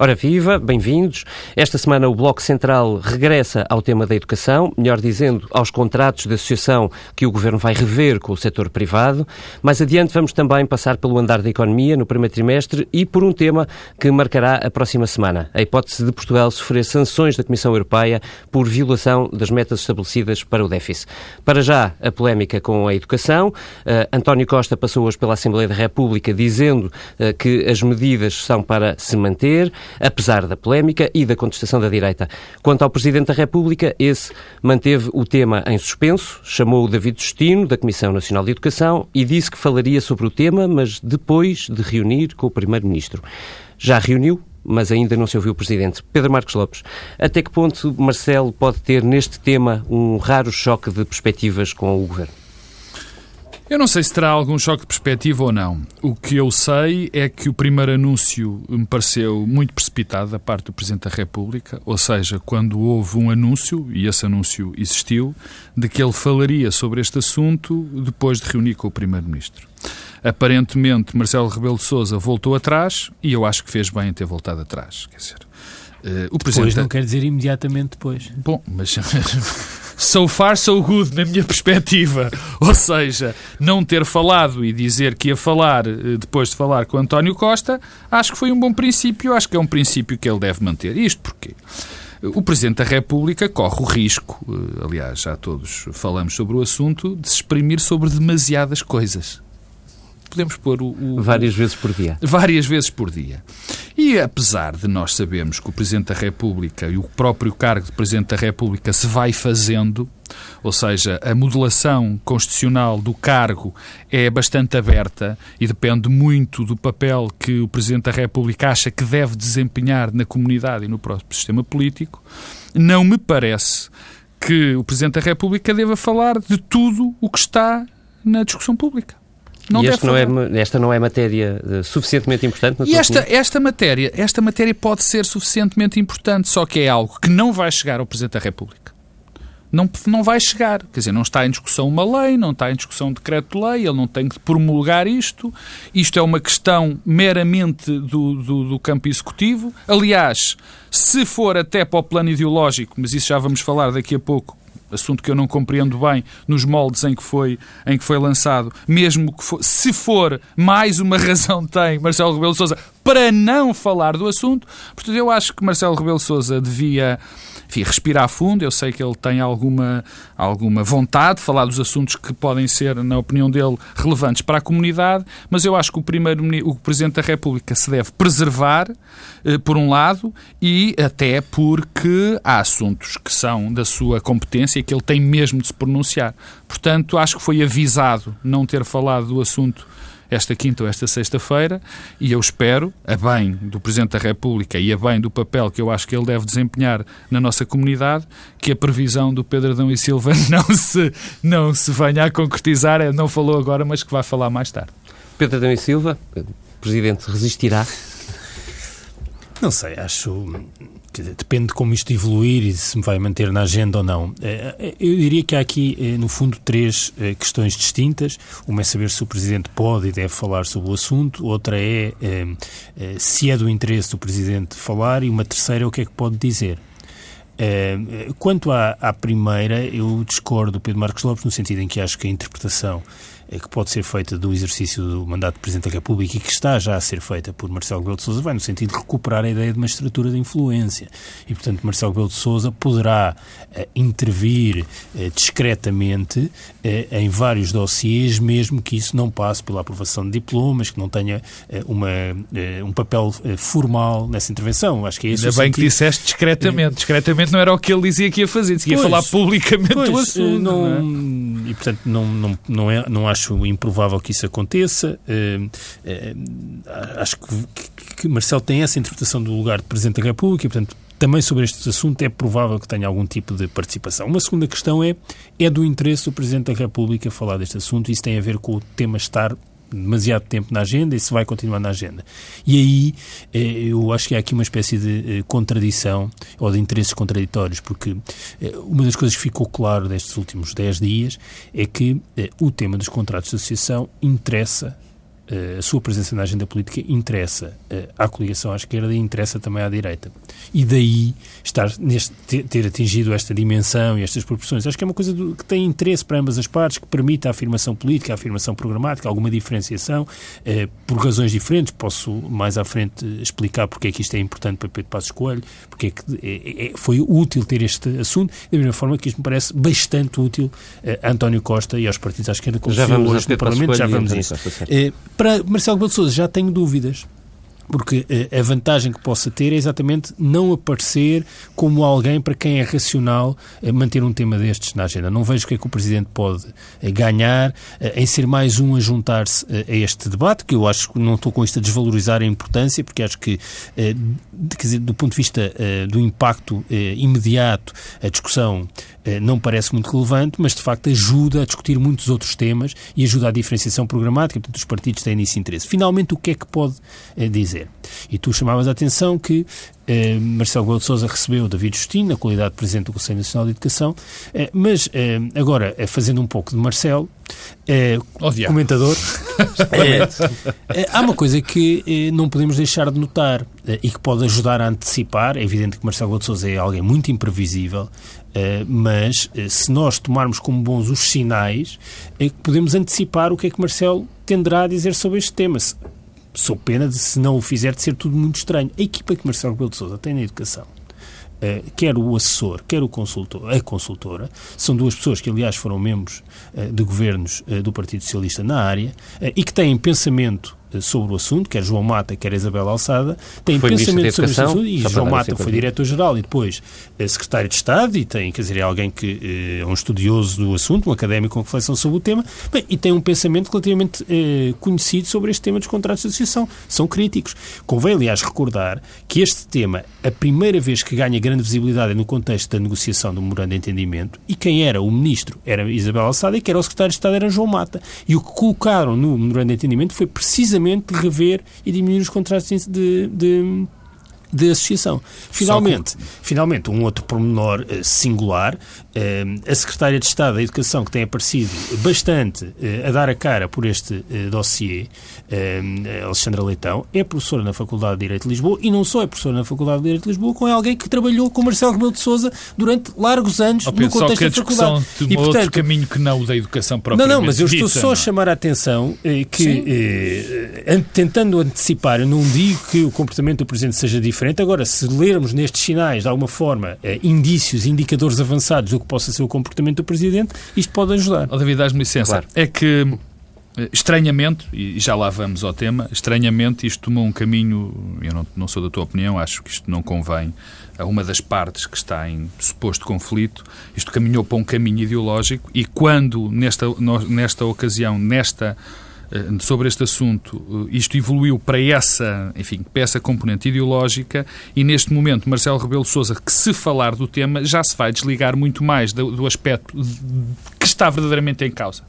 Ora viva, bem-vindos. Esta semana o Bloco Central regressa ao tema da educação, melhor dizendo, aos contratos de associação que o Governo vai rever com o setor privado. Mais adiante vamos também passar pelo andar da economia no primeiro trimestre e por um tema que marcará a próxima semana, a hipótese de Portugal sofrer sanções da Comissão Europeia por violação das metas estabelecidas para o déficit. Para já, a polémica com a educação. Uh, António Costa passou hoje pela Assembleia da República dizendo uh, que as medidas são para se manter apesar da polémica e da contestação da direita. Quanto ao Presidente da República, esse manteve o tema em suspenso, chamou o David Justino, da Comissão Nacional de Educação, e disse que falaria sobre o tema, mas depois de reunir com o Primeiro-Ministro. Já reuniu, mas ainda não se ouviu o Presidente. Pedro Marcos Lopes, até que ponto Marcelo pode ter neste tema um raro choque de perspectivas com o Governo? Eu não sei se terá algum choque de perspectiva ou não. O que eu sei é que o primeiro anúncio me pareceu muito precipitado da parte do Presidente da República, ou seja, quando houve um anúncio, e esse anúncio existiu, de que ele falaria sobre este assunto depois de reunir com o Primeiro-Ministro. Aparentemente, Marcelo Rebelo de Sousa voltou atrás e eu acho que fez bem em ter voltado atrás. Quer dizer, uh, o Presidente... Depois não quer dizer imediatamente depois. Bom, mas so far so good na minha perspectiva. Ou seja, não ter falado e dizer que ia falar eh, depois de falar com António Costa, acho que foi um bom princípio, acho que é um princípio que ele deve manter. Isto porquê? O Presidente da República corre o risco, eh, aliás, já todos falamos sobre o assunto, de se exprimir sobre demasiadas coisas podemos pôr o, o, Várias vezes por dia. Várias vezes por dia. E apesar de nós sabermos que o Presidente da República e o próprio cargo de Presidente da República se vai fazendo, ou seja, a modelação constitucional do cargo é bastante aberta e depende muito do papel que o Presidente da República acha que deve desempenhar na comunidade e no próprio sistema político, não me parece que o Presidente da República deva falar de tudo o que está na discussão pública. Não e não é, esta não é matéria eh, suficientemente importante? e esta, esta, matéria, esta matéria pode ser suficientemente importante, só que é algo que não vai chegar ao Presidente da República. Não, não vai chegar. Quer dizer, não está em discussão uma lei, não está em discussão um decreto-lei, ele não tem que promulgar isto. Isto é uma questão meramente do, do, do campo executivo. Aliás, se for até para o plano ideológico, mas isso já vamos falar daqui a pouco, assunto que eu não compreendo bem nos moldes em que foi, em que foi lançado, mesmo que for, se for, mais uma razão tem Marcelo Rebelo Sousa para não falar do assunto. Portanto, eu acho que Marcelo Rebelo Sousa devia enfim, respirar fundo. Eu sei que ele tem alguma, alguma vontade de falar dos assuntos que podem ser, na opinião dele, relevantes para a comunidade, mas eu acho que o, primeiro, o Presidente da República se deve preservar, eh, por um lado, e até porque há assuntos que são da sua competência e que ele tem mesmo de se pronunciar. Portanto, acho que foi avisado não ter falado do assunto esta quinta ou esta sexta-feira e eu espero, a bem do Presidente da República e a bem do papel que eu acho que ele deve desempenhar na nossa comunidade, que a previsão do Pedro Adão e Silva não se, não se venha a concretizar, não falou agora, mas que vai falar mais tarde. Pedro Adão e Silva, Presidente, resistirá? Não sei, acho depende de como isto evoluir e se me vai manter na agenda ou não. Eh, eh, eu diria que há aqui, eh, no fundo, três questões distintas. Uma é saber se o Presidente pode e deve falar sobre o assunto, outra é se é do interesse do Presidente falar e uma terceira é o que é que pode dizer. Quanto à, à primeira, eu discordo do Pedro Marcos Lopes no sentido em que acho que a interpretação que pode ser feita do exercício do mandato de Presidente da República e que está já a ser feita por Marcelo Rebelo de Sousa vai no sentido de recuperar a ideia de uma estrutura de influência. E, portanto, Marcelo Rebelo de Sousa poderá uh, intervir uh, discretamente uh, em vários dossiês, mesmo que isso não passe pela aprovação de diplomas, que não tenha uma, um papel formal nessa intervenção. Acho que é esse Ainda bem sentido. que disseste discretamente. Discretamente não era o que ele dizia que ia fazer, dizia falar publicamente Pois, do assunto. não, não é? E, portanto, não, não, não, é, não acho improvável que isso aconteça. Eh, eh, acho que, que, Marcelo tem essa interpretação do lugar de Presidente da República e, portanto, também sobre este assunto é provável que tenha algum tipo de participação. Uma segunda questão é, é do interesse do Presidente da República falar deste assunto isso tem a ver com o tema estar demasiado tempo na agenda e se vai continuar na agenda. E aí eh, eu acho que há aqui uma espécie de eh, contradição ou de interesses contraditórios, porque eh, uma das coisas que ficou claro nestes últimos 10 dias é que o tema dos contratos de associação interessa a sua presença na agenda política interessa à coligação à esquerda e interessa também à direita. E daí estar neste, ter atingido esta dimensão e estas proporções. Acho que é uma coisa do, que tem interesse para ambas as partes, que permite a afirmação política, a afirmação programática, alguma diferenciação, eh, por razões diferentes. Posso mais à frente explicar porque é que isto é importante para Pedro Passos Coelho, porque é que é, é, foi útil ter este assunto, da mesma forma que isto me parece bastante útil eh, a António Costa e aos partidos à esquerda, como já vamos hoje no Parlamento, já vamos a isso. Para Marcelo Rebelo de Sousa já tenho dúvidas porque a vantagem que possa ter é exatamente não aparecer como alguém para quem é racional manter um tema destes na agenda. Não vejo o que é que o Presidente pode ganhar em ser mais um a juntar-se a este debate, que eu acho que não estou com isto a desvalorizar a importância, porque acho que, quer dizer, do ponto de vista do impacto imediato, a discussão não parece muito relevante, mas de facto ajuda a discutir muitos outros temas e ajuda à diferenciação programática, portanto os partidos têm nisso interesse. Finalmente, o que é que pode dizer? E tu chamavas a atenção que eh, Marcelo Rebelo de Sousa recebeu David Justino, na qualidade de Presidente do Conselho Nacional de Educação, eh, mas eh, agora, fazendo um pouco de Marcelo, oh, comentador, há uma coisa que não podemos deixar de notar e que pode ajudar a antecipar, é evidente que Marcelo Rebelo de Sousa é alguém muito imprevisível, mas se nós tomarmos como bons os sinais, podemos antecipar o que é que Marcelo tenderá a dizer sobre este tema sou pena de, se não o fizer, de ser tudo muito estranho. A equipa que Marcelo Rebelo de Sousa tem na educação, uh, quer o assessor, quer o consultor, a consultora, são duas pessoas que, aliás, foram membros uh, de governos uh, do Partido Socialista na área e que têm pensamento sobre o assunto, quer João Mata, quer Isabel Alçada, têm foi pensamento sobre este assunto e João Mata foi diretor-geral e depois secretário de Estado e tem, quer dizer, é alguém que é um estudioso do assunto, um académico com reflexão sobre o tema, bem, e tem um pensamento relativamente eh, conhecido sobre este tema dos contratos de associação. São críticos. Convém, aliás, recordar que este tema, a primeira vez que ganha grande visibilidade é no contexto da negociação do memorando de entendimento e quem era o ministro era Isabel Alçada e quem era o secretário de Estado era João Mata. E o que colocaram no memorando de entendimento foi precisamente precisamente rever e diminuir os contratos de, de, de associação. Finalmente, finalmente um outro pormenor uh, singular, uh, a Secretária de Estado da Educação, que tem aparecido bastante uh, a dar a cara por este uh, dossiê, Alexandra Leitão, é professora na Faculdade de Direito de Lisboa e não só é professora na Faculdade de Direito de Lisboa, como é alguém que trabalhou com Marcelo Rebelo de Sousa durante largos anos oh, no contexto que a da faculdade. e, portanto, outro caminho que não o da educação propriamente Não, não, mas eu estou dita, só não? a chamar a atenção que, tentando antecipar, eu não digo que o comportamento do Presidente seja diferente, agora, se lermos nestes sinais, de alguma forma, eh, indícios, indicadores avançados do que possa ser o comportamento do Presidente, isto pode ajudar. Oh, David, dás-me licença. Claro. É que, estranhamente, e já lá vamos ao tema, estranhamente isto tomou um caminho, eu não, não sou da tua opinião, acho que isto não convém a uma das partes que está em suposto conflito, isto caminhou para um caminho ideológico e quando, nesta, nesta ocasião, nesta sobre este assunto, isto evoluiu para essa, enfim, para essa componente ideológica e neste momento Marcelo Rebelo de Sousa, que se falar do tema, já se vai desligar muito mais do, do aspecto que está verdadeiramente em causa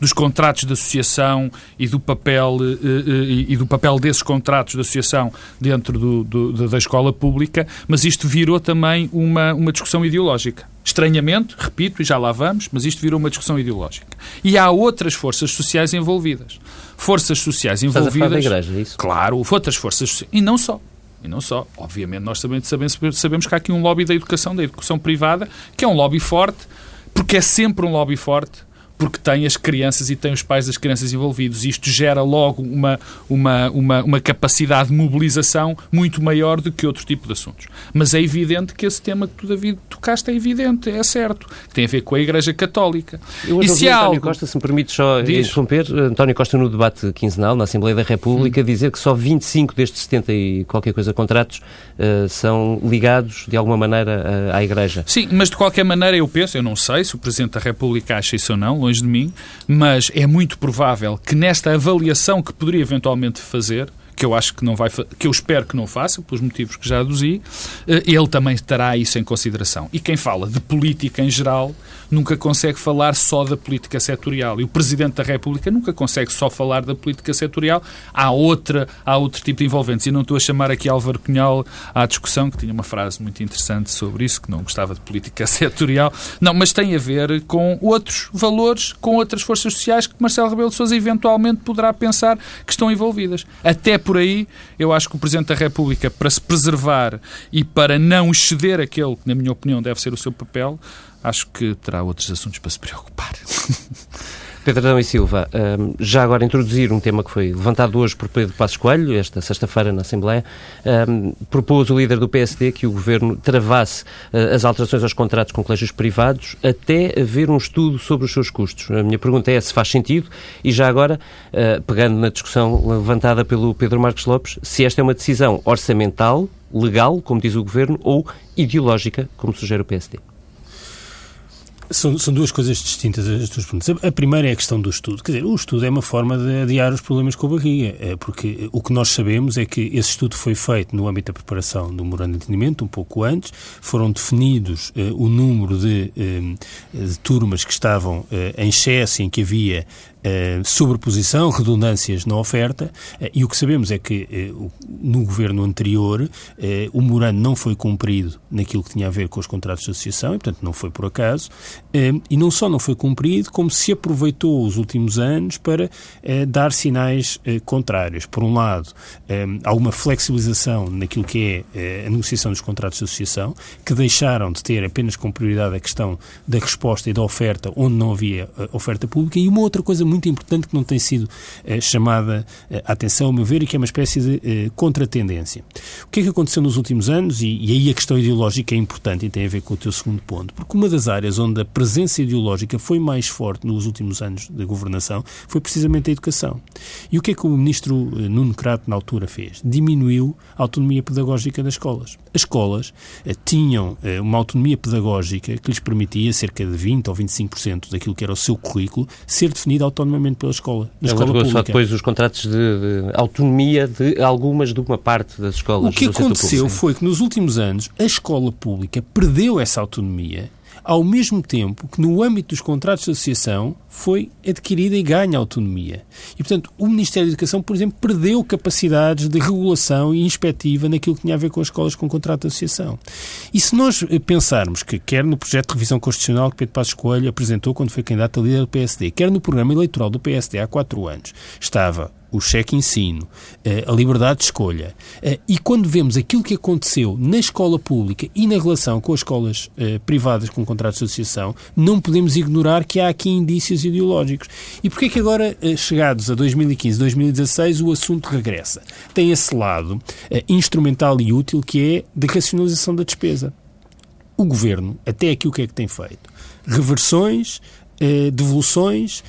dos contratos de associação e do papel e, e do papel desses contratos de associação dentro do, do, da escola pública, mas isto virou também uma, uma discussão ideológica. Estranhamente, repito, e já lá vamos, mas isto virou uma discussão ideológica. E há outras forças sociais envolvidas. Forças sociais envolvidas. Estás a da igreja, é isso? Claro, outras forças sociais. E não só. E não só. Obviamente, nós também sabemos, sabemos que há aqui um lobby da educação, da educação privada, que é um lobby forte, porque é sempre um lobby forte porque tem as crianças e tem os pais das crianças envolvidos. Isto gera logo uma, uma, uma, uma capacidade de mobilização muito maior do que outro tipo de assuntos. Mas é evidente que esse tema que tu, David, tocaste é evidente, é certo. Tem a ver com a Igreja Católica. Eu e ouvi António algo... Costa, se me permite só Diz. interromper, António Costa no debate quinzenal na Assembleia da República hum. dizer que só 25 destes 70 e qualquer coisa contratos uh, são ligados de alguma maneira à Igreja. Sim, mas de qualquer maneira eu penso, eu não sei se o Presidente da República acha isso ou não, longe de mim, mas é muito provável que nesta avaliação que poderia eventualmente fazer, que eu acho que não vai, que eu espero que não faça, pelos motivos que já aduzi, eh, ele também terá isso em consideração. E quem fala de política em geral nunca consegue falar só da política setorial. E o Presidente da República nunca consegue só falar da política setorial. Há, outra, há outro tipo de envolventes. E não estou a chamar aqui Álvaro Cunhal à discussão, que tinha uma frase muito interessante sobre isso, que não gostava de política setorial. Não, mas tem a ver com outros valores, com outras forças sociais que Marcelo Rebelo de Sousa eventualmente poderá pensar que estão envolvidas. Até por aí, eu acho que o Presidente da República, para se preservar e para não exceder aquele que, na minha opinião, deve ser o seu papel, acho que terá outros assuntos para se preocupar. Pedro Adão e Silva, hum, já agora introduzir um tema que foi levantado hoje por Pedro Passos Coelho, esta sexta-feira na Assembleia, hum, propôs o líder do PSD que o Governo travasse uh, as alterações aos contratos com colégios privados até haver um estudo sobre os seus custos. A minha pergunta é se faz sentido e já agora, uh, pegando na discussão levantada pelo Pedro Marcos Lopes, se esta é uma decisão orçamental, legal, como diz o Governo, ou ideológica, como sugere o PSD. São, são duas coisas distintas as duas perguntas. A primeira é a questão do estudo. Quer dizer, o estudo é uma forma de adiar os problemas com a barriga, é porque o que nós sabemos é que esse estudo foi feito no âmbito da preparação do memorando de entendimento, um pouco antes, foram definidos uh, o número de, uh, de, turmas que estavam uh, em excesso, em que havia eh, sobreposição, redundâncias na oferta, uh, e o que sabemos é que uh, no governo anterior o morando não foi cumprido naquilo que tinha a ver com os contratos de associação, e portanto não foi por acaso, e não só não foi cumprido, como se aproveitou os últimos anos para dar sinais contrários. Por um lado, há uma flexibilização naquilo que é a negociação dos contratos de associação, que deixaram de ter apenas com prioridade a questão da resposta e da oferta, onde não havia oferta pública, e uma outra coisa muito muito importante que não tem sido eh, chamada eh, a atenção, ao meu ver, e que é uma espécie de eh, contratendência. O que é que aconteceu nos últimos anos? E, e aí a questão ideológica é importante e tem a ver com o teu segundo ponto, porque uma das áreas onde a presença ideológica foi mais forte nos últimos anos da governação foi precisamente a educação. E o que é que o ministro eh, Nuno Crato, na altura, fez? Diminuiu a autonomia pedagógica das escolas. As escolas eh, tinham eh, uma autonomia pedagógica que lhes permitia cerca de 20 ou 25% daquilo que era o seu currículo ser definida autonomamente pela escola. Na escola pública. só depois os contratos de, de, autonomia de algumas de uma parte das escolas. O que aconteceu foi que nos últimos anos a escola pública perdeu essa autonomia ao mesmo tempo que no âmbito dos contratos de associação foi adquirida e ganha autonomia. E, portanto, o Ministério da Educação, por exemplo, perdeu capacidades de regulação e inspectiva naquilo que tinha a ver com as escolas com contrato de associação. E se nós pensarmos que, quer no projeto de revisão constitucional que Pedro Passos Coelho apresentou quando foi candidato a líder do PSD, quer no programa eleitoral do PSD há quatro anos, estava o cheque ensino, eh, a liberdade de escolha. Eh, e quando vemos aquilo que aconteceu na escola pública e na relação com as escolas eh, privadas com contratos de associação, não podemos ignorar que há aqui indícios ideológicos. E porquê que agora, chegados a 2015, 2016, o assunto regressa? Tem esse lado instrumental e útil que é de racionalização da despesa. O Governo, até aqui o que é que tem feito? Reversões, devoluções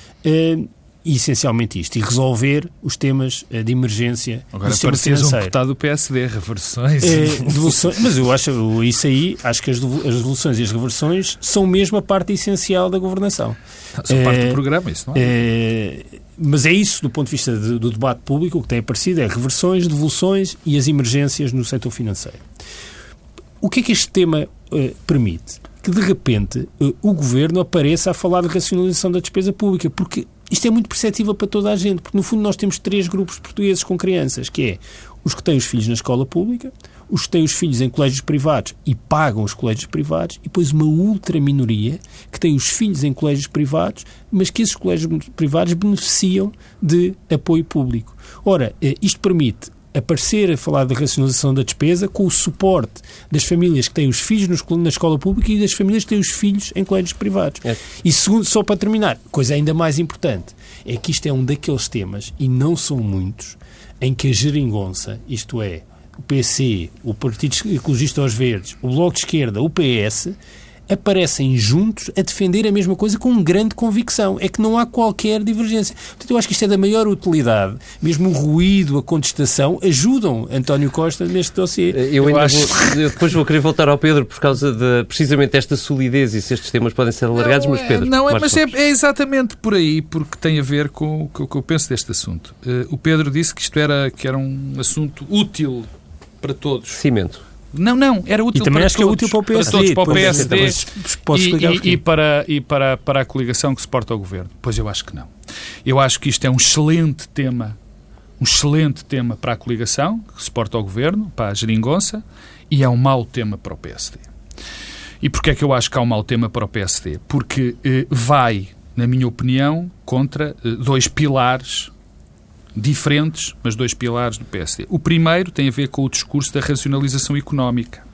essencialmente isto, e resolver os temas eh, de emergência Agora do sistema financeiro. um deputado do PSD, reversões. É, devoluções, mas eu acho, isso aí, acho que as devoluções e as reversões são mesmo a parte essencial da governação. São é, parte do programa, isso não é? é? Mas é isso, do ponto de vista de, do debate público, o que tem aparecido é reversões, devoluções e as emergências no setor financeiro. O que é que este tema uh, permite? Que, de repente, uh, o Governo apareça a falar de racionalização da despesa pública, porque isto é muito perceptível para toda a gente, porque no fundo nós temos três grupos portugueses com crianças, que é os que têm os filhos na escola pública, os que têm os filhos em colégios privados e pagam os colégios privados, e depois uma ultra minoria que tem os filhos em colégios privados, mas que esses colégios privados beneficiam de apoio público. Ora, eh, isto permite aparecer a falar da racionalização da despesa com o suporte das famílias que têm os filhos na escola pública e das famílias que têm os filhos em colégios privados. É. E segundo, só para terminar, coisa ainda mais importante, é que isto é um daqueles temas, e não são muitos, em que a geringonça, isto é, o PC, o Partido Ecologista aos Verdes, o Bloco de Esquerda, o PS, aparecem juntos a defender a mesma coisa com grande convicção. É que não há qualquer divergência. Portanto, eu acho que isto é da maior utilidade. Mesmo o ruído, a contestação, ajudam António Costa neste dossiê. Eu, eu ainda acho... vou, eu depois vou querer voltar ao Pedro por causa de precisamente esta solidez e se estes temas podem ser alargados, não, mas é, Pedro. Não, é, mas é, é, exatamente por aí, porque tem a ver com o que eu, que eu penso deste assunto. Uh, o Pedro disse que isto era, que era um assunto útil para todos. Cimento. Não, não, era útil e também para acho todos, que é útil para o PSD. Para, todos, para o PSD e, e, e, para, e para, para a coligação que suporta o governo. Pois eu acho que não. Eu acho que isto é um excelente tema, um excelente tema para a coligação que suporta o governo, para a geringonça, e é um mau tema para o PSD. E porquê é que eu acho que há um mau tema para o PSD? Porque eh, vai, na minha opinião, contra eh, dois pilares diferentes, mas dois pilares do PSD. O primeiro tem a ver com o discurso da racionalização económica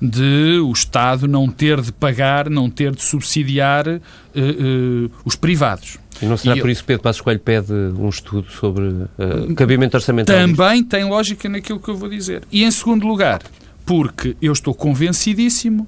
de o Estado não ter de pagar, não ter de subsidiar uh, uh, os privados. E não será e por isso que Pedro Passos Coelho pede um estudo sobre uh, cabimento orçamental? Também tem lógica naquilo que eu vou dizer. E em segundo lugar, porque eu estou convencidíssimo,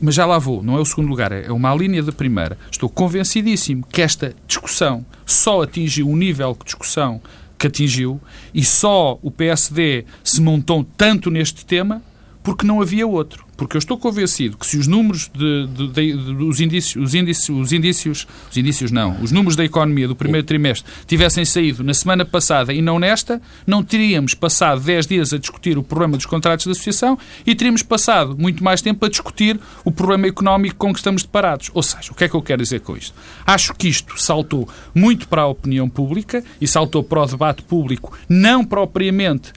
mas já lá vou, não é o segundo lugar, é uma linha da primeira. Estou convencidíssimo que esta discussão só atingiu o nível de discussão que atingiu e só o PSD se montou tanto neste tema porque não havia outro. Porque eu estou convencido que se os números de, de, de, dos indícios, os indícios, os indícios, os indícios não, os números da economia do primeiro trimestre tivessem saído na semana passada e não nesta, não teríamos passado 10 dias a discutir o problema dos contratos de associação e teríamos passado muito mais tempo a discutir o problema económico com que estamos deparados. Ou seja, o que é que eu quero dizer com isto? Acho que isto saltou muito para a opinião pública e saltou para o debate público, não propriamente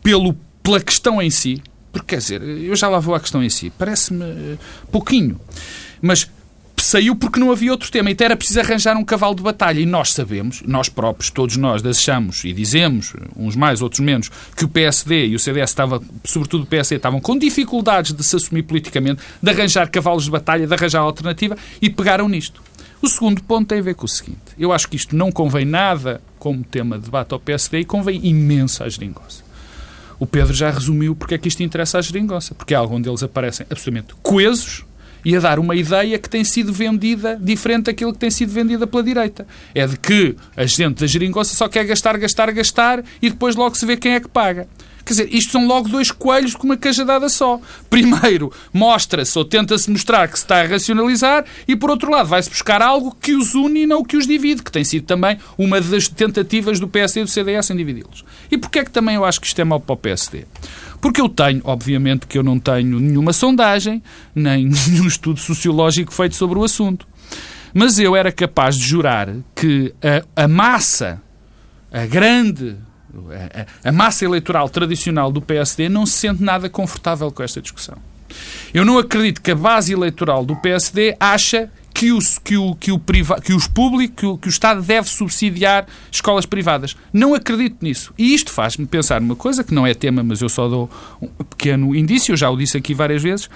pelo, pela questão em si, porque, quer dizer, eu já lá vou à questão em si. Parece-me uh, pouquinho. Mas saiu porque não havia outro tema. Então era preciso arranjar um cavalo de batalha. E nós sabemos, nós próprios, todos nós, achamos e dizemos, uns mais, outros menos, que o PSD e o CDS estava, sobretudo o PSD, estavam com dificuldades de se assumir politicamente, de arranjar cavalos de batalha, de arranjar alternativa e pegaram nisto. O segundo ponto tem a ver com o seguinte. Eu acho que isto não convém nada como tema de debate ao PSD e convém imenso à geringonça. O Pedro já resumiu porque é que isto interessa à geringonça. Porque é algo onde eles aparecem absolutamente coesos e a dar uma ideia que tem sido vendida diferente daquilo que tem sido vendida pela direita. É de que a gente da geringonça só quer gastar, gastar, gastar e depois logo se vê quem é que paga. Quer dizer, isto são logo dois coelhos com uma cajadada só. Primeiro, mostra-se ou tenta-se mostrar que se está a racionalizar e, por outro lado, vai-se buscar algo que os une e não que os divide, que tem sido também uma das tentativas do PSD e do CDS em dividi-los. E porquê é que também eu acho que isto é mau para o PSD? Porque eu tenho, obviamente, que eu não tenho nenhuma sondagem, nem nenhum estudo sociológico feito sobre o assunto. Mas eu era capaz de jurar que a, a massa, a grande a, massa eleitoral tradicional do PSD não se sente nada confortável com esta discussão. Eu não acredito que a base eleitoral do PSD acha que, os, que, o, que, o priva, que os públicos, que o, que o Estado deve subsidiar escolas privadas. Não acredito nisso. E isto faz-me pensar numa coisa que não é tema, mas eu só dou um pequeno indício, eu já o disse aqui várias vezes,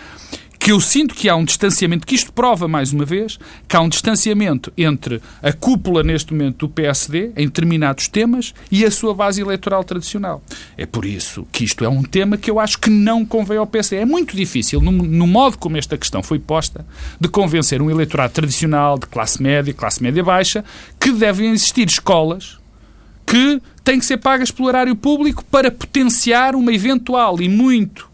que eu sinto que há um distanciamento, que isto prova mais uma vez, que há um distanciamento entre a cúpula neste momento do PSD, em determinados temas, e a sua base eleitoral tradicional. É por isso que isto é um tema que eu acho que não convém ao PSD. É muito difícil, no, no modo como esta questão foi posta, de convencer um eleitorado tradicional, de classe média, classe média baixa, que devem existir escolas que têm que ser pagas pelo erário público para potenciar uma eventual e muito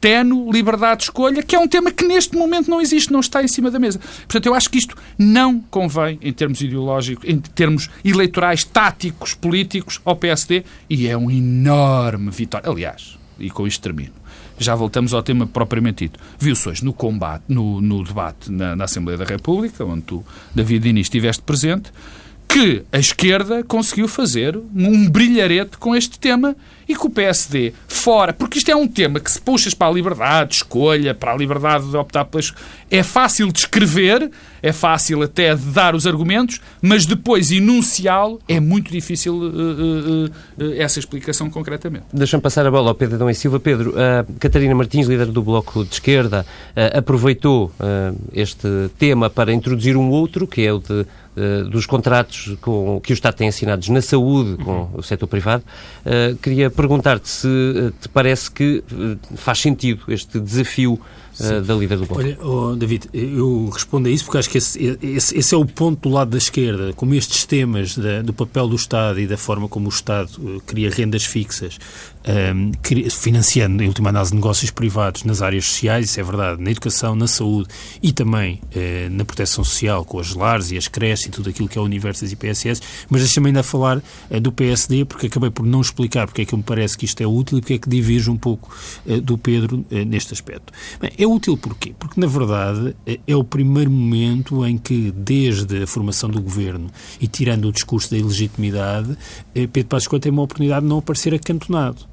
tenue liberdade de escolha, que é um tema que neste momento não existe, não está em cima da mesa. Portanto, eu acho que isto não convém, em termos ideológicos, em termos eleitorais, táticos, políticos, ao PSD, e é um enorme vitória. Aliás, e com isto termino, já voltamos ao tema propriamente dito. Viu-se hoje no combate, no, no debate na, na, Assembleia da República, onde tu, David Diniz, estiveste presente, que a esquerda conseguiu fazer um brilharete com este tema e que o PSD fora, porque isto é um tema que se puxas para a liberdade de escolha, para a liberdade de optar pelas... É fácil de escrever, é fácil até de dar os argumentos, mas depois enunciá-lo é muito difícil uh, uh, uh, essa explicação concretamente. Deixa-me passar a bola ao Pedro Adão e Silva. Pedro, Catarina Martins, líder do Bloco de Esquerda, aproveitou este tema para introduzir um outro, que é o de dos contratos com, que o Estado tem assinados na saúde com uhum. o setor privado. Queria perguntar-te se uh, te parece que faz sentido este desafio uh, da líder do Bloco. Olha, oh, David, eu respondo a isso porque acho que esse, esse, esse, é o ponto do lado da esquerda, como estes temas da, do papel do Estado e da forma como o Estado uh, cria rendas fixas, um, ehm, financiando, em última análise, negócios privados nas áreas sociais, isso é verdade, na educação, na saúde e também uh, na proteção social, com as lares e as creches e tudo aquilo que é o universo das IPSS, mas deixa-me ainda falar do PSD, porque acabei por não explicar porque é que me parece que isto é útil e porque é que diverge um pouco do Pedro neste aspecto. Bem, é útil porquê? Porque, na verdade, é o primeiro momento em que, desde a formação do governo e tirando o discurso da ilegitimidade, Pedro Passos Coelho tem uma oportunidade de não aparecer acantonado.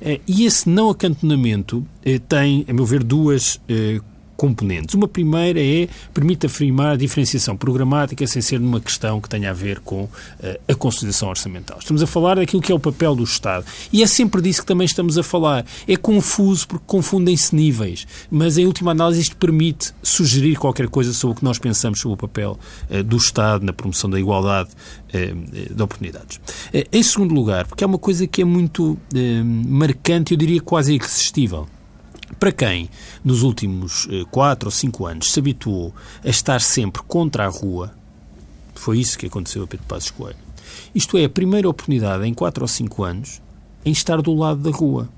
Eh, e esse não acantonamento eh, tem, a meu ver, duas eh, componentes. Uma primeira é permite afirmar a diferenciação programática sem ser numa questão que tenha a ver com uh, a consolidação orçamental. Estamos a falar daquilo que é o papel do Estado. E é sempre disso que também estamos a falar. É confuso porque confundem-se níveis, mas em última análise isto permite sugerir qualquer coisa sobre o que nós pensamos sobre o papel uh, do Estado na promoção da igualdade uh, de oportunidades. em segundo lugar, porque é uma coisa que é muito marcante, eu diria quase irresistível para quem, nos últimos eh, quatro ou cinco anos, se habituou a estar sempre contra a rua, foi isso que aconteceu a Pedro Passos Coelho. Isto é a primeira oportunidade em quatro ou cinco anos em estar do lado da rua.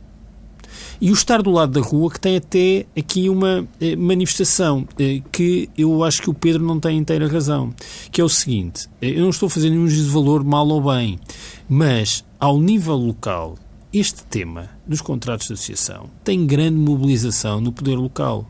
E o estar do lado da rua que tem até aqui uma eh, manifestação eh, que eu acho que o Pedro não tem inteira razão, que é o seguinte, eh, eu não estou fazendo nenhum juízo de valor mal ou bem, mas ao nível local este tema dos contratos de associação tem grande mobilização no poder local.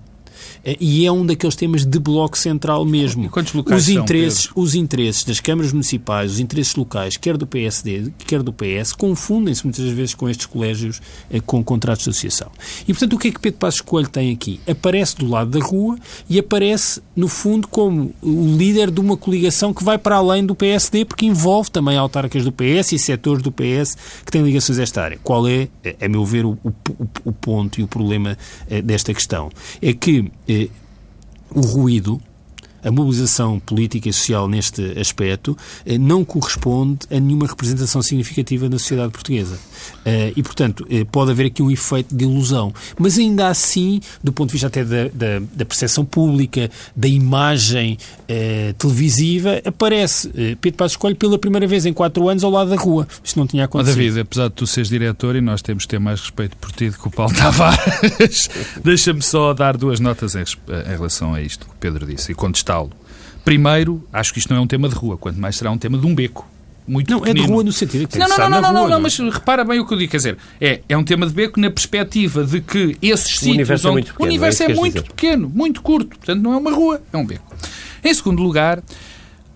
Eh, e é um daqueles temas de bloco central mesmo. E quantos locais os interesses, são, os interesses das câmaras municipais, os interesses locais, quer do PSD, quer do PS, confundem-se muitas vezes com estes colégios eh, com contratos de associação. E, portanto, o que é que Pedro Passos Coelho tem aqui? Aparece do lado da rua e aparece, no fundo, como o líder de uma coligação que vai para além do PSD, porque envolve também autarcas do PS e setores do PS que têm ligações a esta área. Qual é, a meu ver, o, o, o ponto e o problema eh, desta questão? É que o ruído a mobilização política e social neste aspecto eh, não corresponde a nenhuma representação significativa na sociedade portuguesa. Eh, e, portanto, eh, pode haver aqui um efeito de ilusão. Mas ainda assim, do ponto de vista até da, da, da percepção pública, da imagem eh, televisiva, aparece Pedro Passos Coelho pela primeira vez em quatro anos ao lado da rua. Isto não tinha acontecido. Oh, David, apesar de tu seres diretor e nós temos de ter mais respeito por ti do que o Paulo Tavares, deixa-me só dar duas notas em, em relação a isto que o Pedro disse e contestá-lo. Primeiro, acho que isto não é um tema de rua, quanto mais será um tema de um beco muito Não, pequenino. é de rua no sentido que não, não, não, não, não, não, não, mas repara bem o que eu digo, quer dizer, é, é um tema de beco na perspectiva de que esses o sítios... Universo é muito pequeno, o universo é, é muito dizer. pequeno, muito curto, portanto não é uma rua, é um beco. Em segundo lugar,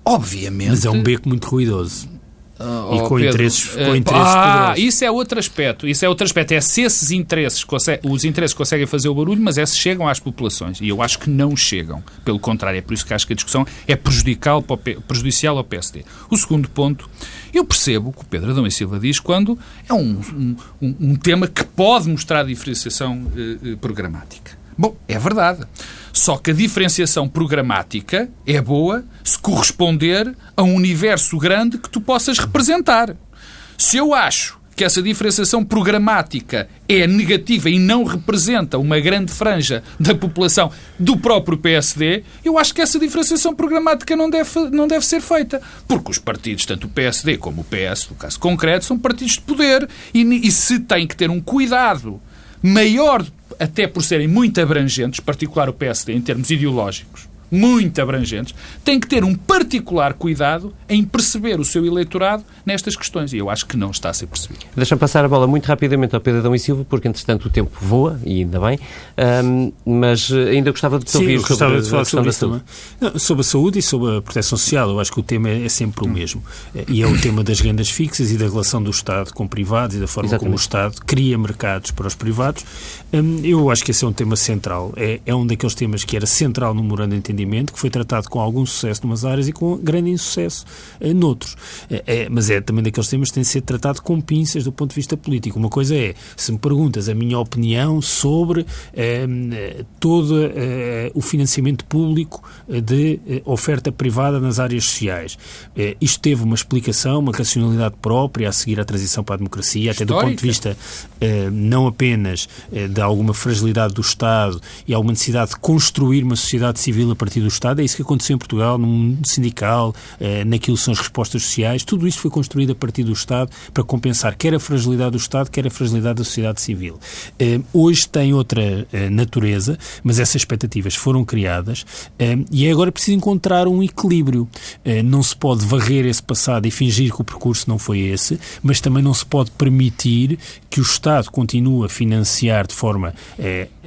obviamente... Mas é um beco muito ruidoso. Uh, e com Pedro, interesses, com uh, interesses Ah, poderosos. isso é outro aspecto. Isso é outro aspecto. É se esses interesses, os interesses conseguem fazer o barulho, mas esses chegam às populações. E eu acho que não chegam. Pelo contrário, é por isso que acho que a discussão é prejudicial, prejudicial ao PSD. O segundo ponto, eu percebo o que o Pedro Adão e Silva diz quando é um, um, um tema que pode mostrar diferenciação uh, programática. Bom, é verdade. Só que a diferenciação programática é boa se corresponder a um universo grande que tu possas representar. Se eu acho que essa diferenciação programática é negativa e não representa uma grande franja da população do próprio PSD, eu acho que essa diferenciação programática não deve, não deve ser feita. Porque os partidos, tanto o PSD como o PS, no caso concreto, são partidos de poder e, e se tem que ter um cuidado maior, até por serem muito abrangentes, particular o PSD, em termos ideológicos, muito abrangentes, tem que ter um particular cuidado em perceber o seu eleitorado nestas questões. E eu acho que não está a ser percebido. Deixa-me passar a bola muito rapidamente ao Pedro Adão e Silva, porque entretanto o tempo voa, e ainda bem, um, mas ainda gostava de te ouvir Sim, sobre, de falar sobre a saúde. Não, sobre a saúde e sobre a proteção social. Eu acho que o tema é, sempre o mesmo. E é o tema das rendas fixas e da relação do Estado com privados e da forma Exatamente. como o Estado cria mercados para os privados. Hum, eu acho que esse é um tema central. É, é um daqueles temas que era central no memorando de entendimento, que foi tratado com algum sucesso numas áreas e com grande insucesso eh, noutros. É, mas é também daqueles temas que têm de ser tratado com pinças do ponto de vista político. Uma coisa é, se me perguntas a minha opinião sobre eh, todo o financiamento público de oferta privada nas áreas sociais. Isto teve uma explicação, uma racionalidade própria a seguir à transição para a democracia, Histórica. até do ponto de vista não apenas de alguma fragilidade do Estado e alguma necessidade de construir uma sociedade civil a partir do Estado. É isso que aconteceu em Portugal, no mundo sindical, naquilo que são as respostas sociais. Tudo isto foi construído a partir do Estado para compensar quer a fragilidade do Estado, quer a fragilidade da sociedade civil. Hoje tem outra natureza, mas essas expectativas foram criadas e é agora preciso encontrar um equilíbrio. Não se pode varrer esse passado e fingir que o percurso não foi esse, mas também não se pode permitir que o Estado continue a financiar de forma,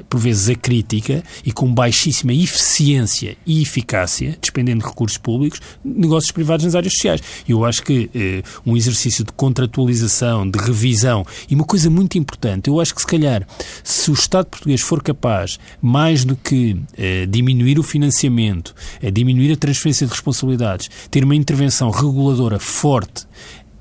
por vezes, acrítica e com baixíssima eficiência e eficácia, despendendo de recursos públicos, negócios privados nas áreas sociais. Eu acho que um exercício de contratualização, de revisão e uma coisa muito importante, eu acho que se calhar, se o Estado português for capaz, mais do que diminuir o financiamento, diminuir a transferência de responsabilidades, ter uma intervenção reguladora forte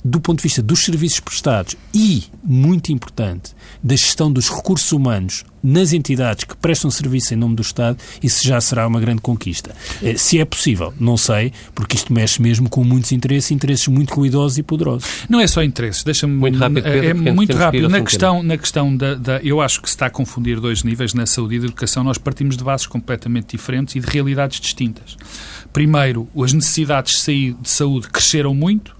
do ponto de vista dos serviços prestados e, muito importante, da gestão dos recursos humanos nas entidades que prestam serviço em nome do Estado, isso já será uma grande conquista. Eh, se é possível, não sei, porque isto mexe mesmo com muitos interesses, interesses muito ruidosos e poderosos. Não é só interesses, deixa-me... Muito rápido, Pedro, É, é muito rápido. Na questão, na questão da, da... Eu acho que se está a confundir dois níveis na saúde e na educação. Nós partimos de bases completamente diferentes e de realidades distintas. Primeiro, as necessidades de saúde cresceram muito,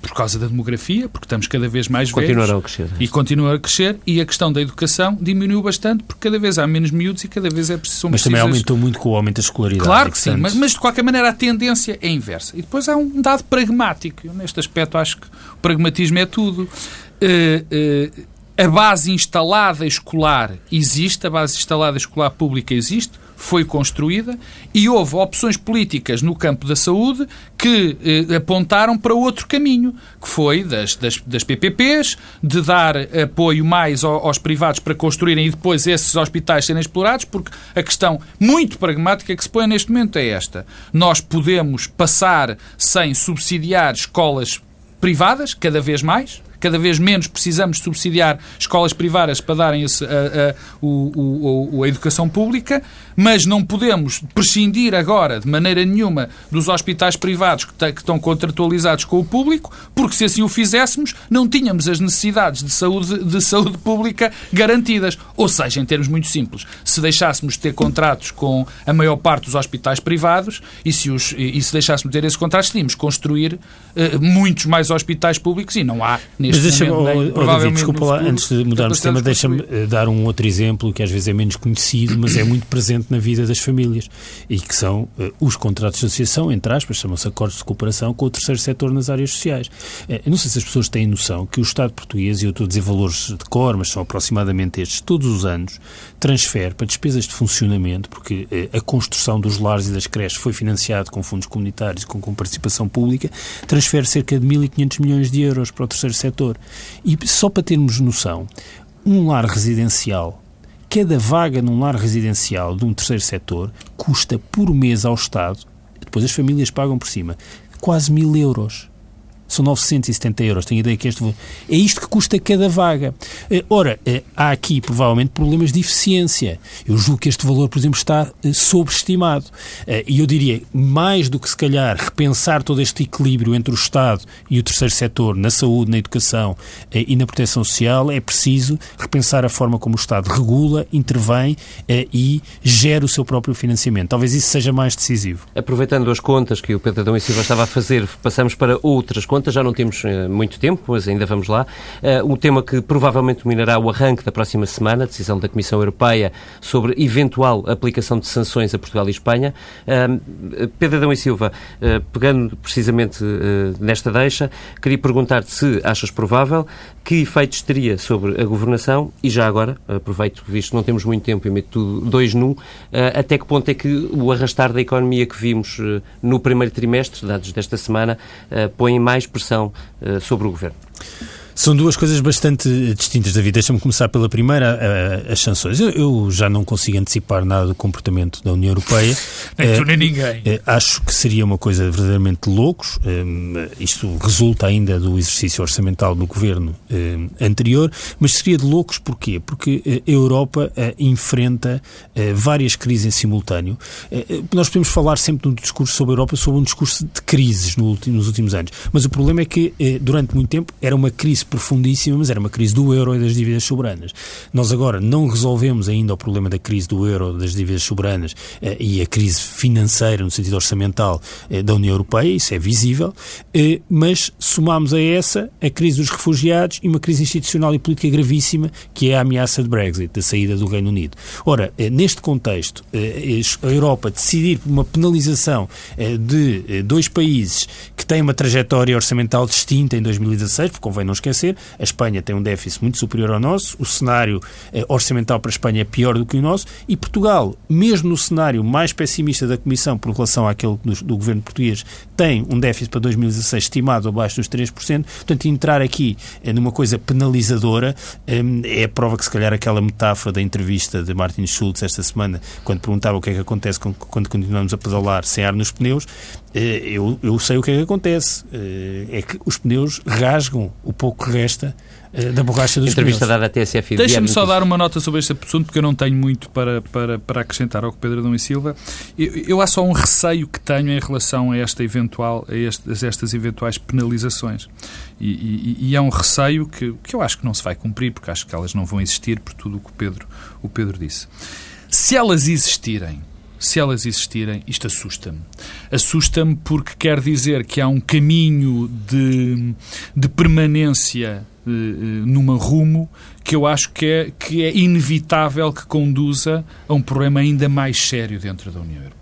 por causa da demografia, porque estamos cada vez mais Continuarão velhos. a crescer. E continuam a crescer. E a questão da educação diminuiu bastante, porque cada vez há menos miúdos e cada vez é preciso... Mas também aumentou muito com o aumento da escolaridade. Claro que sim, mas, mas, de qualquer maneira a tendência é inversa. E depois há um dado pragmático. Eu, neste aspecto acho que o pragmatismo é tudo. Uh, uh, a base instalada escolar existe, a base instalada escolar pública existe, foi construída e houve opções políticas no campo da saúde que eh, apontaram para outro caminho, que foi das, das, das, PPPs, de dar apoio mais aos privados para construírem e depois esses hospitais serem explorados, porque a questão muito pragmática que se põe neste momento é esta. Nós podemos passar sem subsidiar escolas privadas, cada vez mais, cada vez menos precisamos subsidiar escolas privadas para darem esse, a, a, o, a educação pública, mas não podemos prescindir agora, de maneira nenhuma, dos hospitais privados que, que estão contratualizados com o público, porque se assim o fizéssemos, não tínhamos as necessidades de saúde, de saúde pública garantidas. Ou seja, em termos muito simples, se deixássemos de ter contratos com a maior parte dos hospitais privados e se, os, e se deixássemos de ter esses contratos, tínhamos construir uh, muitos mais hospitais públicos e não há neste Mas momento. Oh, oh, David, desculpa lá, antes de mudarmos de tema, deixa-me eh, dar um outro exemplo que às vezes é menos conhecido, mas é muito presente na vida das famílias e que são uh, os contratos de associação, entre aspas, chamam-se acordos de cooperação com o terceiro setor nas áreas sociais. Uh, não sei se as pessoas têm noção que o Estado português, e eu estou a dizer valores de cor, mas são aproximadamente estes, todos os anos, transfere para despesas de funcionamento, porque uh, a construção dos lares e das creches foi financiado com fundos comunitários e com, com participação pública, transfere cerca de 1.500 milhões de euros para o terceiro setor. E só para termos noção, um lar residencial, cada vaga num lar residencial de um terceiro setor custa por mês ao Estado, depois as famílias pagam por cima, quase mil euros são 970 euros. Tenho ideia que este é isto que custa cada vaga. Eh, ora, eh, há aqui provavelmente problemas de eficiência. Eu julgo que este valor, por exemplo, está eh, sobreestimado. E eu diria, mais do que se calhar repensar todo este equilíbrio entre o Estado e o terceiro setor na saúde, na educação e na proteção social, é preciso repensar a forma como o Estado regula, intervém e gera o seu próprio financiamento. Talvez isso seja mais decisivo. Aproveitando as contas que o Pedro Adão e Silva estava a fazer, passamos para outras contas contas, já não temos uh, muito tempo, mas ainda vamos lá. Uh, um tema que provavelmente dominará o arranque da próxima semana, a decisão da Comissão Europeia sobre eventual aplicação de sanções a Portugal e Espanha. Uh, Pedro Adão e Silva, pegando precisamente nesta deixa, queria perguntar-te se achas provável, que efeitos teria sobre a governação e já agora, aproveito, visto que não temos muito tempo e meto tudo dois num, até que ponto é que o arrastar da economia que vimos no primeiro trimestre, dados desta semana, põem mais pressão sobre o governo? São duas coisas bastante distintas, David. Deixa-me começar pela primeira, as sanções. Eu, eu, já não consigo antecipar nada do comportamento da União Europeia. nem tu nem ninguém. Eh, acho que seria uma coisa verdadeiramente loucos. Eh, isto resulta ainda do exercício orçamental do governo eh, anterior, mas seria de loucos porquê? Porque a Europa enfrenta várias crises em simultâneo. Nós podemos falar sempre no discurso sobre a Europa sobre um discurso de crises nos últimos anos, mas o problema é que durante muito tempo era uma crise profundíssima, mas era uma crise do euro e das dívidas soberanas. Nós agora não resolvemos ainda o problema da crise do euro, das dívidas soberanas eh, e a crise financeira no sentido orçamental eh, da União Europeia, isso é visível, eh, mas somamos a essa a crise dos refugiados e uma crise institucional e política gravíssima que é a ameaça de Brexit, da saída do Reino Unido. Ora, neste contexto, a Europa decidir por uma penalização de dois países que têm uma trajetória orçamental distinta em 2016, porque convém não esquecer a Espanha tem um déficit muito superior ao nosso, o cenário eh, orçamental para a Espanha é pior do que o nosso, e Portugal, mesmo no cenário mais pessimista da Comissão por relação àquele do, governo português, tem um déficit para 2016 estimado abaixo dos 3%, portanto, entrar aqui eh, numa coisa penalizadora eh, é a prova que, se calhar, aquela metáfora da entrevista de Martin Schulz esta semana, quando perguntava o que é que acontece quando continuamos a pedalar sem ar nos pneus, eu, eu sei o que é que acontece. Eh, é que os pneus rasgam o pouco que resta eh, da borracha dos Entrevista pneus. dada à TSF. Deixa-me só dar uma nota sobre este assunto, porque eu não tenho muito para, para, para acrescentar ao que Pedro Adão e Silva. Eu, eu há só um receio que tenho em relação a, esta eventual, a, este, a estas eventuais penalizações. E, e, e, é um receio que, que eu acho que não se vai cumprir, porque acho que elas não vão existir por tudo o que o Pedro, o Pedro disse. Se elas existirem, se elas existirem, isto assusta-me. Assusta-me porque quer dizer que há um caminho de, de permanência uh, numa rumo que eu acho que é, que é inevitável que conduza a um problema ainda mais sério dentro da União Europeia.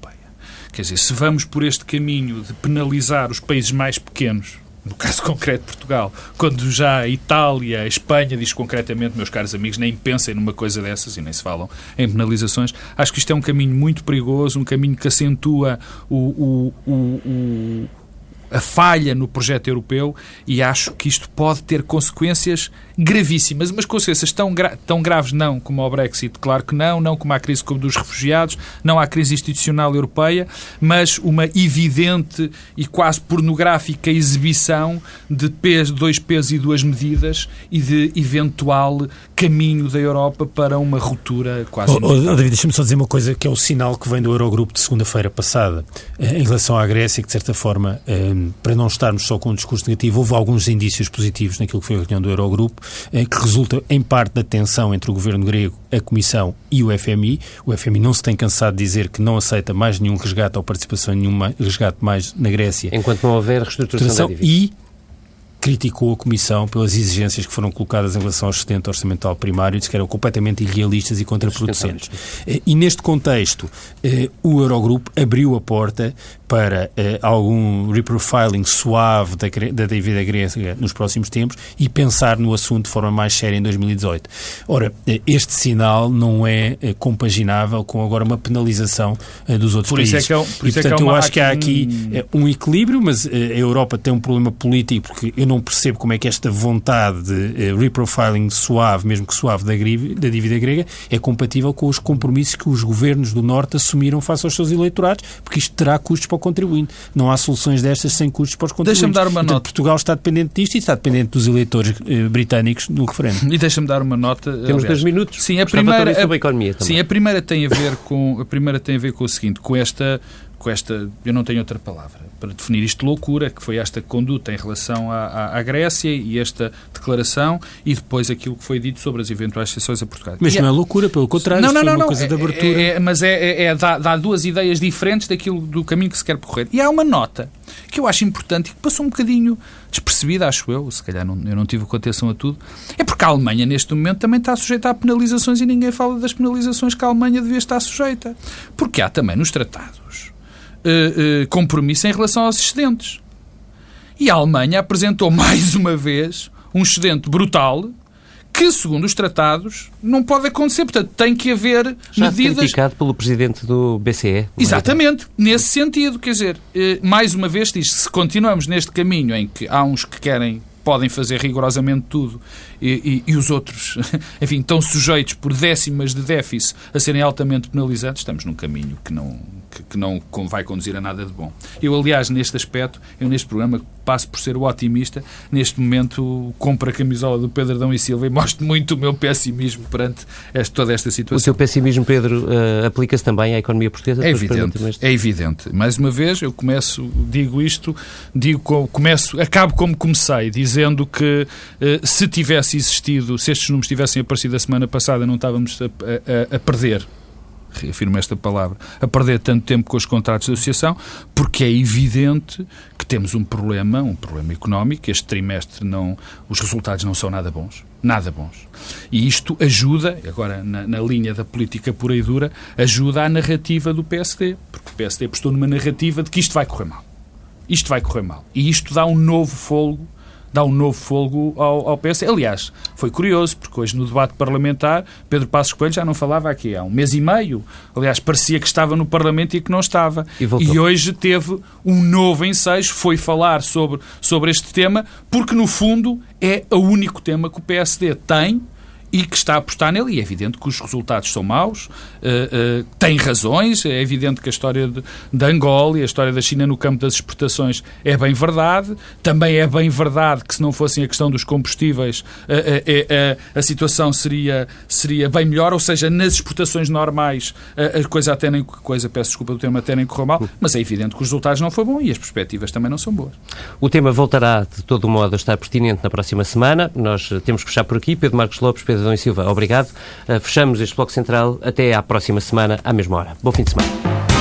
Quer dizer, se vamos por este caminho de penalizar os países mais pequenos, no caso concreto Portugal, quando já a Itália, a Espanha diz concretamente, meus caros amigos, nem pensem numa coisa dessas e nem se falam em penalizações, acho que isto é um caminho muito perigoso, um caminho que acentua o, o, o, o a falha no projeto europeu e acho que isto pode ter consequências gravíssimas, mas consequências tão, gra tão graves não como ao Brexit, claro que não, não como a crise como dos refugiados, não à crise institucional europeia, mas uma evidente e quase pornográfica exibição de peso, dois pesos e duas medidas e de eventual caminho da Europa para uma ruptura quase oh, oh, David, deixa-me só dizer uma coisa que é o sinal que vem do Eurogrupo de segunda-feira passada eh, em relação à Grécia, que de certa forma, eh, para não estarmos só com um discurso negativo, houve alguns indícios positivos naquilo que foi a reunião do Eurogrupo, que resulta em parte da tensão entre o governo grego, a Comissão e o FMI. O FMI não se tem cansado de dizer que não aceita mais nenhum resgate ou participação em nenhum resgate mais na Grécia. Enquanto não houver reestruturação da dívida. E criticou a Comissão pelas exigências que foram colocadas em relação ao sustento orçamental primário, disse que eram completamente irrealistas e contraproducentes. Eh, e neste contexto, eh, o Eurogrupo abriu a porta para eh, algum reprofiling suave da, da dívida grega nos próximos tempos e pensar no assunto de forma mais séria em 2018. Ora, este sinal não é compaginável com agora uma penalização dos outros por países. Isso é que é, por e, isso portanto, é que é eu acho que há aqui um equilíbrio, mas a Europa tem um problema político porque eu não percebo como é que esta vontade de reprofiling suave, mesmo que suave, da, da dívida grega é compatível com os compromissos que os governos do Norte assumiram face aos seus eleitorados, porque isto terá custos para o contribuinte. Não há soluções destas sem custos para os contribuintes. Deixa-me dar uma Portanto, nota. Portugal está dependente disto e está dependente dos eleitores uh, britânicos no referendo. E deixa-me dar uma nota. Temos aliás, dois minutos. Sim, a primeira, a, a economia também. Sim, a primeira tem a ver com a primeira tem a ver com o seguinte, com esta com esta, eu não tenho outra palavra, para definir isto de loucura, que foi esta conduta em relação à, à, à, Grécia e esta declaração e depois aquilo que foi dito sobre as eventuais exceções a Portugal. Mas e não é loucura, pelo contrário, não, não, não, uma não, coisa é, de abertura. É, é, mas é, é, é dá, dá, duas ideias diferentes daquilo do caminho que se quer percorrer. E há uma nota que eu acho importante e que passou um bocadinho despercebida, acho eu, se calhar não, eu não tive contenção a tudo, é porque a Alemanha neste momento também está sujeita a penalizações e ninguém fala das penalizações que a Alemanha devia estar sujeita. Porque há também nos tratados uh, uh, compromisso em relação aos excedentes. E a Alemanha apresentou mais uma vez um excedente brutal que, segundo os tratados, não pode acontecer. Portanto, tem que haver Já medidas. criticado pelo presidente do BCE. Exatamente, nesse sentido. Quer dizer, eh, mais uma vez diz se continuamos neste caminho em que há uns que querem podem fazer rigorosamente tudo e, e, e, os outros, enfim, estão sujeitos por décimas de déficit a serem altamente penalizados, estamos num caminho que não, que, que, não vai conduzir a nada de bom. Eu, aliás, neste aspecto, eu neste programa passo por ser o otimista, neste momento compro a camisola do Pedro Adão e Silva e mostro muito o meu pessimismo perante esta, toda esta situação. O seu pessimismo, Pedro, uh, aplica-se também à economia portuguesa? É evidente, é evidente. Mais uma vez, eu começo, digo isto, digo, começo, acabo como comecei, dizendo que uh, se tivesse existido, se estes números tivessem aparecido a semana passada, não estávamos a, a, a perder reafirmo esta palavra, a perder tanto tempo com os contratos de associação, porque é evidente que temos um problema, um problema económico. Este trimestre não, os resultados não são nada bons, nada bons. E isto ajuda, agora na, na linha da política pura e dura, ajuda a narrativa do PSD, porque o PSD apostou numa narrativa de que isto vai correr mal. Isto vai correr mal. E isto dá um novo folgo dá um novo fogo ao, ao PS. Aliás, foi curioso, porque hoje no debate parlamentar, Pedro Passos Coelho já não falava aqui há um mês e meio. Aliás, parecia que estava no Parlamento e que não estava. E, e hoje teve um novo ensejo, foi falar sobre, sobre este tema, porque no fundo é o único tema que o PSD tem e que está a apostar nele. E é evidente que os resultados são maus, uh, uh, tem razões, é evidente que a história de, Angola e a história da China no campo das exportações é bem verdade. Também é bem verdade que se não fossem a questão dos combustíveis, uh, a situação seria, seria bem melhor, ou seja, nas exportações normais a coisa até nem, coisa, peço desculpa do termo, até nem correu mal, mas é evidente que os resultados não foram bons e as perspectivas também não são boas. O tema voltará de todo modo a estar pertinente na próxima semana. Nós temos que fechar por aqui. Pedro Marcos Lopes, Pedro Adão e Silva, obrigado. Uh, fechamos este Bloco Central. Até à próxima semana, à mesma hora. Bom fim de semana.